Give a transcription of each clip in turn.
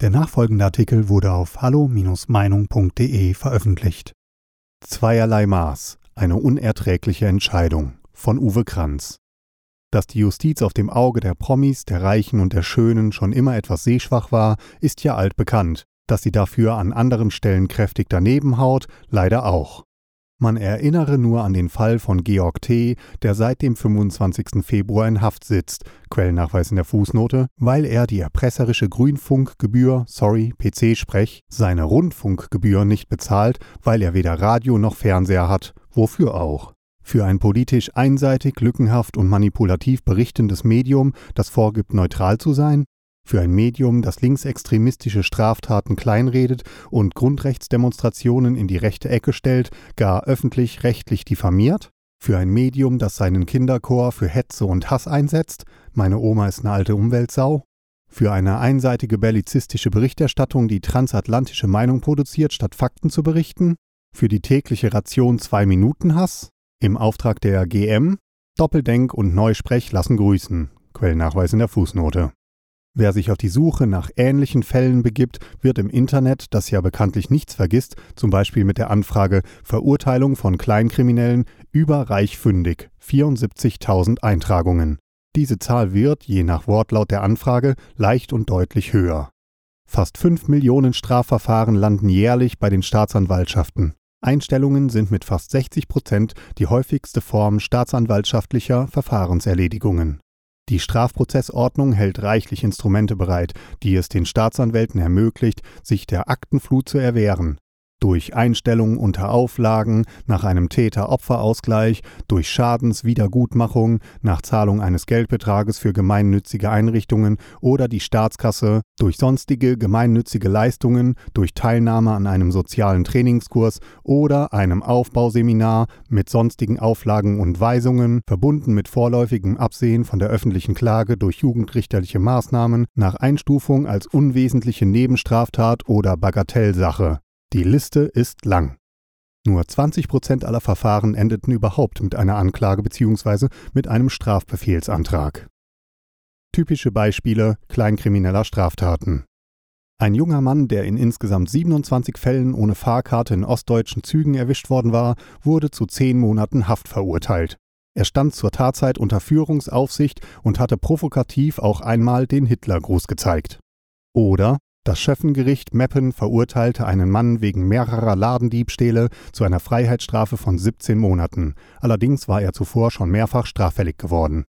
Der nachfolgende Artikel wurde auf hallo-meinung.de veröffentlicht. Zweierlei Maß. Eine unerträgliche Entscheidung von Uwe Kranz. Dass die Justiz auf dem Auge der Promis, der Reichen und der Schönen schon immer etwas sehschwach war, ist ja altbekannt. Dass sie dafür an anderen Stellen kräftig daneben haut, leider auch. Man erinnere nur an den Fall von Georg T., der seit dem 25. Februar in Haft sitzt, Quellennachweis in der Fußnote, weil er die erpresserische Grünfunkgebühr, sorry, PC-Sprech, seine Rundfunkgebühr nicht bezahlt, weil er weder Radio noch Fernseher hat. Wofür auch? Für ein politisch einseitig, lückenhaft und manipulativ berichtendes Medium, das vorgibt, neutral zu sein? Für ein Medium, das linksextremistische Straftaten kleinredet und Grundrechtsdemonstrationen in die rechte Ecke stellt, gar öffentlich-rechtlich diffamiert? Für ein Medium, das seinen Kinderchor für Hetze und Hass einsetzt? Meine Oma ist eine alte Umweltsau? Für eine einseitige bellizistische Berichterstattung, die transatlantische Meinung produziert, statt Fakten zu berichten? Für die tägliche Ration zwei Minuten Hass? Im Auftrag der GM? Doppeldenk und Neusprech lassen grüßen. Quellnachweis in der Fußnote. Wer sich auf die Suche nach ähnlichen Fällen begibt, wird im Internet, das ja bekanntlich nichts vergisst, zum Beispiel mit der Anfrage Verurteilung von Kleinkriminellen, überreich fündig, 74.000 Eintragungen. Diese Zahl wird, je nach Wortlaut der Anfrage, leicht und deutlich höher. Fast 5 Millionen Strafverfahren landen jährlich bei den Staatsanwaltschaften. Einstellungen sind mit fast 60 Prozent die häufigste Form staatsanwaltschaftlicher Verfahrenserledigungen. Die Strafprozessordnung hält reichlich Instrumente bereit, die es den Staatsanwälten ermöglicht, sich der Aktenflut zu erwehren durch Einstellung unter Auflagen, nach einem Täter-Opfer-Ausgleich, durch Schadenswiedergutmachung, nach Zahlung eines Geldbetrages für gemeinnützige Einrichtungen oder die Staatskasse, durch sonstige gemeinnützige Leistungen, durch Teilnahme an einem sozialen Trainingskurs oder einem Aufbauseminar mit sonstigen Auflagen und Weisungen, verbunden mit vorläufigem Absehen von der öffentlichen Klage durch jugendrichterliche Maßnahmen, nach Einstufung als unwesentliche Nebenstraftat oder Bagatellsache. Die Liste ist lang. Nur 20 Prozent aller Verfahren endeten überhaupt mit einer Anklage bzw. mit einem Strafbefehlsantrag. Typische Beispiele kleinkrimineller Straftaten. Ein junger Mann, der in insgesamt 27 Fällen ohne Fahrkarte in ostdeutschen Zügen erwischt worden war, wurde zu zehn Monaten Haft verurteilt. Er stand zur Tatzeit unter Führungsaufsicht und hatte provokativ auch einmal den Hitlergruß gezeigt. Oder das Schöffengericht Meppen verurteilte einen Mann wegen mehrerer Ladendiebstähle zu einer Freiheitsstrafe von 17 Monaten. Allerdings war er zuvor schon mehrfach straffällig geworden.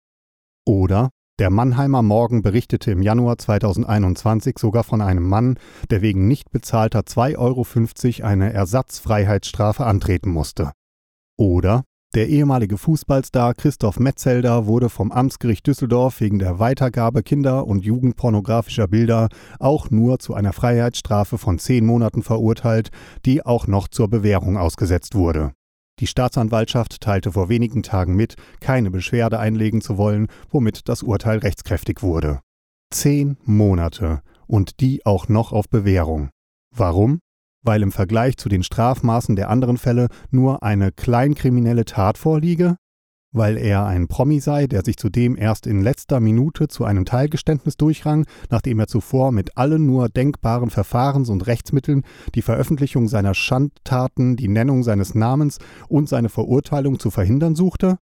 Oder der Mannheimer Morgen berichtete im Januar 2021 sogar von einem Mann, der wegen nicht bezahlter 2,50 Euro eine Ersatzfreiheitsstrafe antreten musste. Oder der ehemalige Fußballstar Christoph Metzelder wurde vom Amtsgericht Düsseldorf wegen der Weitergabe kinder- und jugendpornografischer Bilder auch nur zu einer Freiheitsstrafe von zehn Monaten verurteilt, die auch noch zur Bewährung ausgesetzt wurde. Die Staatsanwaltschaft teilte vor wenigen Tagen mit, keine Beschwerde einlegen zu wollen, womit das Urteil rechtskräftig wurde. Zehn Monate und die auch noch auf Bewährung. Warum? Weil im Vergleich zu den Strafmaßen der anderen Fälle nur eine kleinkriminelle Tat vorliege? Weil er ein Promi sei, der sich zudem erst in letzter Minute zu einem Teilgeständnis durchrang, nachdem er zuvor mit allen nur denkbaren Verfahrens- und Rechtsmitteln die Veröffentlichung seiner Schandtaten, die Nennung seines Namens und seine Verurteilung zu verhindern suchte?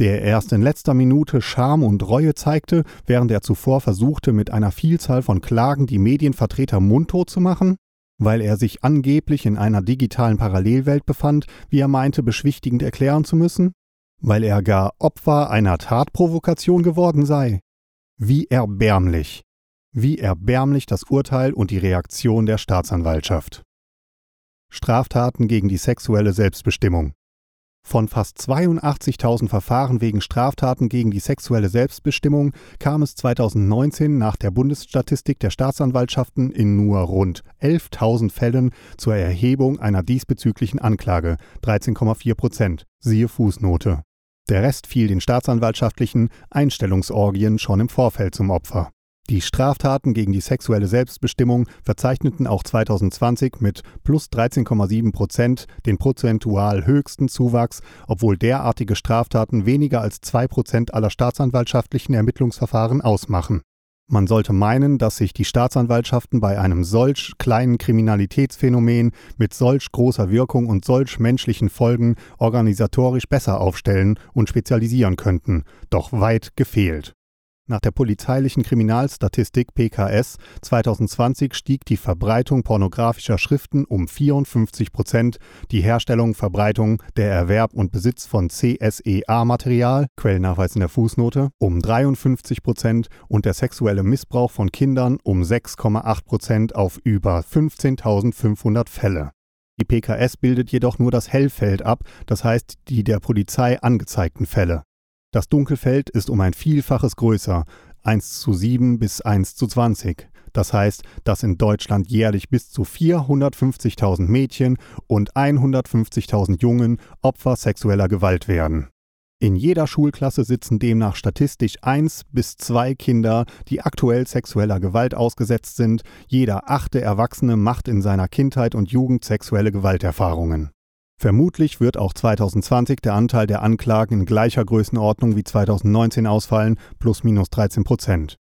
der erst in letzter Minute Scham und Reue zeigte, während er zuvor versuchte, mit einer Vielzahl von Klagen die Medienvertreter mundtot zu machen? Weil er sich angeblich in einer digitalen Parallelwelt befand, wie er meinte, beschwichtigend erklären zu müssen? Weil er gar Opfer einer Tatprovokation geworden sei? Wie erbärmlich. Wie erbärmlich das Urteil und die Reaktion der Staatsanwaltschaft. Straftaten gegen die sexuelle Selbstbestimmung. Von fast 82.000 Verfahren wegen Straftaten gegen die sexuelle Selbstbestimmung kam es 2019 nach der Bundesstatistik der Staatsanwaltschaften in nur rund 11.000 Fällen zur Erhebung einer diesbezüglichen Anklage, 13,4 Prozent, siehe Fußnote. Der Rest fiel den staatsanwaltschaftlichen Einstellungsorgien schon im Vorfeld zum Opfer. Die Straftaten gegen die sexuelle Selbstbestimmung verzeichneten auch 2020 mit plus 13,7 Prozent den prozentual höchsten Zuwachs, obwohl derartige Straftaten weniger als zwei Prozent aller staatsanwaltschaftlichen Ermittlungsverfahren ausmachen. Man sollte meinen, dass sich die Staatsanwaltschaften bei einem solch kleinen Kriminalitätsphänomen mit solch großer Wirkung und solch menschlichen Folgen organisatorisch besser aufstellen und spezialisieren könnten, doch weit gefehlt. Nach der polizeilichen Kriminalstatistik PKS 2020 stieg die Verbreitung pornografischer Schriften um 54 Prozent, die Herstellung, Verbreitung, der Erwerb und Besitz von CSEA-Material, Quellennachweis in der Fußnote, um 53 Prozent und der sexuelle Missbrauch von Kindern um 6,8 Prozent auf über 15.500 Fälle. Die PKS bildet jedoch nur das Hellfeld ab, das heißt die der Polizei angezeigten Fälle. Das Dunkelfeld ist um ein Vielfaches größer, 1 zu 7 bis 1 zu 20. Das heißt, dass in Deutschland jährlich bis zu 450.000 Mädchen und 150.000 Jungen Opfer sexueller Gewalt werden. In jeder Schulklasse sitzen demnach statistisch eins bis zwei Kinder, die aktuell sexueller Gewalt ausgesetzt sind. Jeder achte Erwachsene macht in seiner Kindheit und Jugend sexuelle Gewalterfahrungen. Vermutlich wird auch 2020 der Anteil der Anklagen in gleicher Größenordnung wie 2019 ausfallen, plus minus 13 Prozent.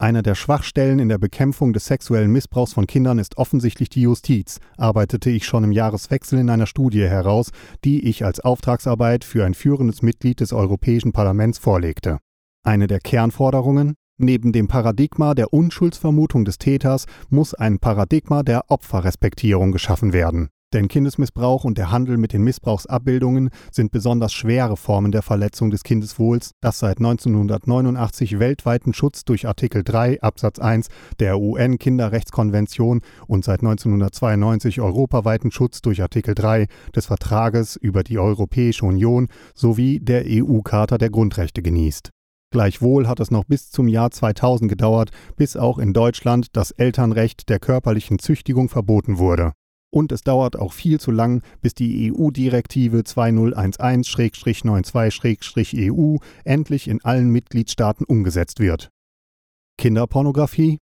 Eine der Schwachstellen in der Bekämpfung des sexuellen Missbrauchs von Kindern ist offensichtlich die Justiz, arbeitete ich schon im Jahreswechsel in einer Studie heraus, die ich als Auftragsarbeit für ein führendes Mitglied des Europäischen Parlaments vorlegte. Eine der Kernforderungen Neben dem Paradigma der Unschuldsvermutung des Täters muss ein Paradigma der Opferrespektierung geschaffen werden. Denn Kindesmissbrauch und der Handel mit den Missbrauchsabbildungen sind besonders schwere Formen der Verletzung des Kindeswohls, das seit 1989 weltweiten Schutz durch Artikel 3 Absatz 1 der UN-Kinderrechtskonvention und seit 1992 europaweiten Schutz durch Artikel 3 des Vertrages über die Europäische Union sowie der EU-Charta der Grundrechte genießt. Gleichwohl hat es noch bis zum Jahr 2000 gedauert, bis auch in Deutschland das Elternrecht der körperlichen Züchtigung verboten wurde. Und es dauert auch viel zu lang, bis die EU-Direktive 2011-92-EU endlich in allen Mitgliedstaaten umgesetzt wird. Kinderpornografie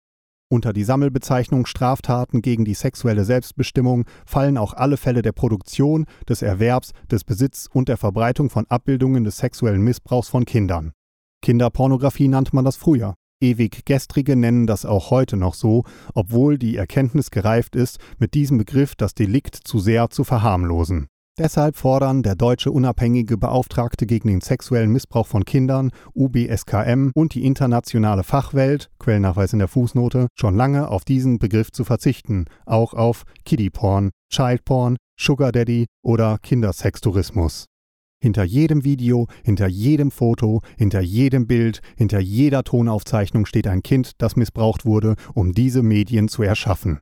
unter die Sammelbezeichnung Straftaten gegen die sexuelle Selbstbestimmung fallen auch alle Fälle der Produktion, des Erwerbs, des Besitz und der Verbreitung von Abbildungen des sexuellen Missbrauchs von Kindern. Kinderpornografie nannte man das früher. Ewig Gestrige nennen das auch heute noch so, obwohl die Erkenntnis gereift ist, mit diesem Begriff das Delikt zu sehr zu verharmlosen. Deshalb fordern der deutsche unabhängige Beauftragte gegen den sexuellen Missbrauch von Kindern, UBSKM, und die internationale Fachwelt, Quellnachweis in der Fußnote, schon lange auf diesen Begriff zu verzichten, auch auf Kiddie-Porn, Child-Porn, Sugar Daddy oder Kindersextourismus. Hinter jedem Video, hinter jedem Foto, hinter jedem Bild, hinter jeder Tonaufzeichnung steht ein Kind, das missbraucht wurde, um diese Medien zu erschaffen.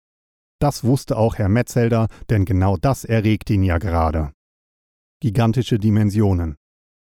Das wusste auch Herr Metzelder, denn genau das erregt ihn ja gerade. Gigantische Dimensionen.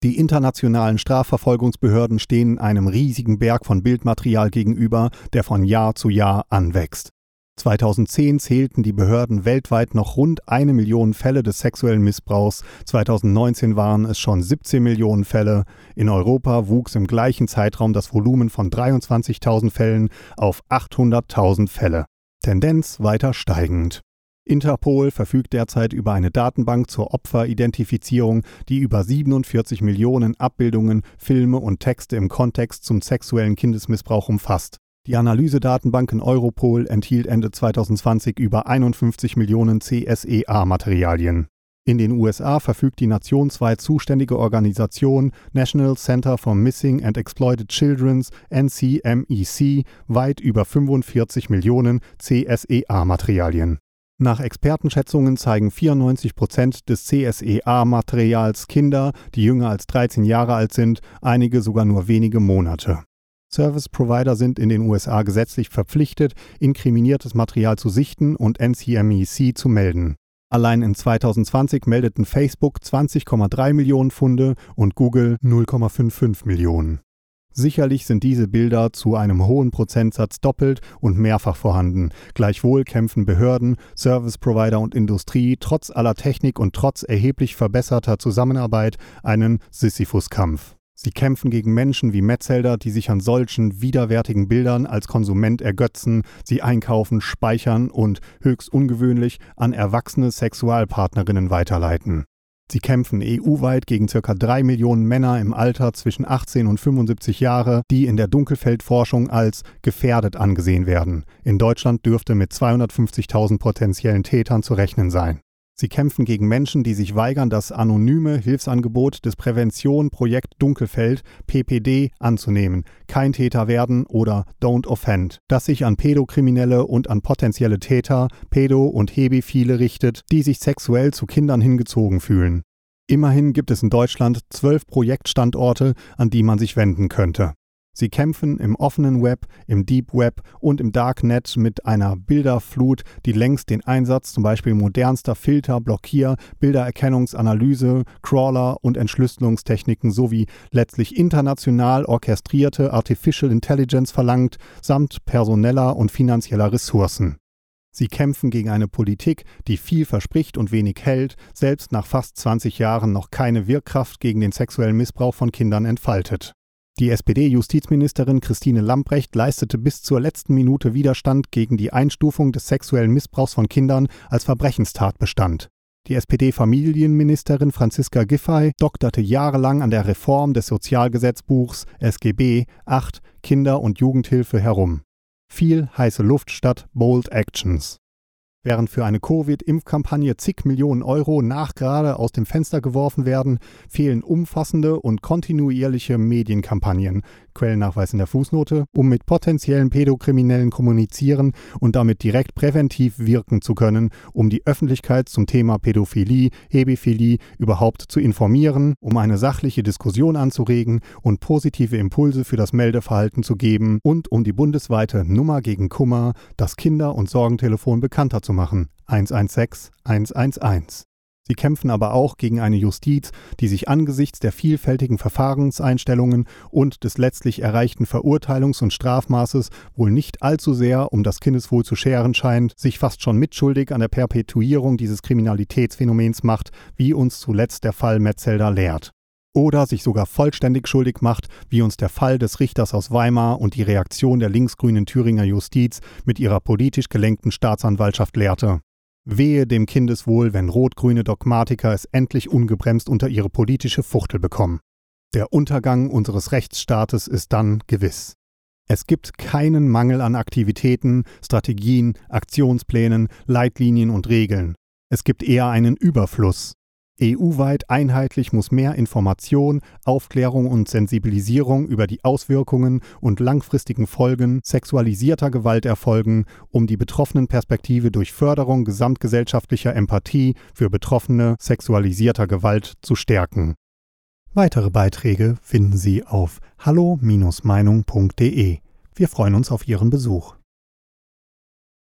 Die internationalen Strafverfolgungsbehörden stehen einem riesigen Berg von Bildmaterial gegenüber, der von Jahr zu Jahr anwächst. 2010 zählten die Behörden weltweit noch rund eine Million Fälle des sexuellen Missbrauchs, 2019 waren es schon 17 Millionen Fälle. In Europa wuchs im gleichen Zeitraum das Volumen von 23.000 Fällen auf 800.000 Fälle. Tendenz weiter steigend. Interpol verfügt derzeit über eine Datenbank zur Opferidentifizierung, die über 47 Millionen Abbildungen, Filme und Texte im Kontext zum sexuellen Kindesmissbrauch umfasst. Die Analysedatenbank in Europol enthielt Ende 2020 über 51 Millionen CSEA-Materialien. In den USA verfügt die nationsweit zuständige Organisation National Center for Missing and Exploited Children's NCMEC weit über 45 Millionen CSEA-Materialien. Nach Expertenschätzungen zeigen 94 Prozent des CSEA-Materials Kinder, die jünger als 13 Jahre alt sind, einige sogar nur wenige Monate. Service Provider sind in den USA gesetzlich verpflichtet, inkriminiertes Material zu sichten und NCMEC zu melden. Allein in 2020 meldeten Facebook 20,3 Millionen Funde und Google 0,55 Millionen. Sicherlich sind diese Bilder zu einem hohen Prozentsatz doppelt und mehrfach vorhanden. Gleichwohl kämpfen Behörden, Service Provider und Industrie trotz aller Technik und trotz erheblich verbesserter Zusammenarbeit einen Sisyphus-Kampf. Sie kämpfen gegen Menschen wie Metzelder, die sich an solchen widerwärtigen Bildern als Konsument ergötzen, sie einkaufen, speichern und, höchst ungewöhnlich, an erwachsene Sexualpartnerinnen weiterleiten. Sie kämpfen EU-weit gegen ca. 3 Millionen Männer im Alter zwischen 18 und 75 Jahre, die in der Dunkelfeldforschung als gefährdet angesehen werden. In Deutschland dürfte mit 250.000 potenziellen Tätern zu rechnen sein. Sie kämpfen gegen Menschen, die sich weigern, das anonyme Hilfsangebot des Prävention Projekt Dunkelfeld PPD anzunehmen, kein Täter werden oder Don't Offend, das sich an Pädokriminelle und an potenzielle Täter, Pädo- und Hebefile richtet, die sich sexuell zu Kindern hingezogen fühlen. Immerhin gibt es in Deutschland zwölf Projektstandorte, an die man sich wenden könnte. Sie kämpfen im offenen Web, im Deep Web und im Darknet mit einer Bilderflut, die längst den Einsatz zum Beispiel modernster Filter, Blockier, Bildererkennungsanalyse, Crawler und Entschlüsselungstechniken sowie letztlich international orchestrierte Artificial Intelligence verlangt, samt personeller und finanzieller Ressourcen. Sie kämpfen gegen eine Politik, die viel verspricht und wenig hält, selbst nach fast 20 Jahren noch keine Wirkkraft gegen den sexuellen Missbrauch von Kindern entfaltet. Die SPD-Justizministerin Christine Lambrecht leistete bis zur letzten Minute Widerstand gegen die Einstufung des sexuellen Missbrauchs von Kindern als Verbrechenstatbestand. Die SPD-Familienministerin Franziska Giffey dokterte jahrelang an der Reform des Sozialgesetzbuchs SGB 8 Kinder- und Jugendhilfe herum. Viel heiße Luft statt Bold Actions. Während für eine Covid-Impfkampagne zig Millionen Euro nachgerade aus dem Fenster geworfen werden, fehlen umfassende und kontinuierliche Medienkampagnen, Quellennachweis in der Fußnote, um mit potenziellen Pädokriminellen kommunizieren und damit direkt präventiv wirken zu können, um die Öffentlichkeit zum Thema Pädophilie, Hebephilie überhaupt zu informieren, um eine sachliche Diskussion anzuregen und positive Impulse für das Meldeverhalten zu geben und um die bundesweite Nummer gegen Kummer, das Kinder- und Sorgentelefon bekannter zu zu machen. 116 111. Sie kämpfen aber auch gegen eine Justiz, die sich angesichts der vielfältigen Verfahrenseinstellungen und des letztlich erreichten Verurteilungs- und Strafmaßes wohl nicht allzu sehr um das Kindeswohl zu scheren scheint, sich fast schon mitschuldig an der Perpetuierung dieses Kriminalitätsphänomens macht, wie uns zuletzt der Fall Metzelder lehrt. Oder sich sogar vollständig schuldig macht, wie uns der Fall des Richters aus Weimar und die Reaktion der linksgrünen Thüringer Justiz mit ihrer politisch gelenkten Staatsanwaltschaft lehrte. Wehe dem Kindeswohl, wenn rot-grüne Dogmatiker es endlich ungebremst unter ihre politische Fuchtel bekommen. Der Untergang unseres Rechtsstaates ist dann gewiss. Es gibt keinen Mangel an Aktivitäten, Strategien, Aktionsplänen, Leitlinien und Regeln. Es gibt eher einen Überfluss. EU-weit einheitlich muss mehr Information, Aufklärung und Sensibilisierung über die Auswirkungen und langfristigen Folgen sexualisierter Gewalt erfolgen, um die betroffenen Perspektive durch Förderung gesamtgesellschaftlicher Empathie für Betroffene sexualisierter Gewalt zu stärken. Weitere Beiträge finden Sie auf hallo-meinung.de. Wir freuen uns auf Ihren Besuch.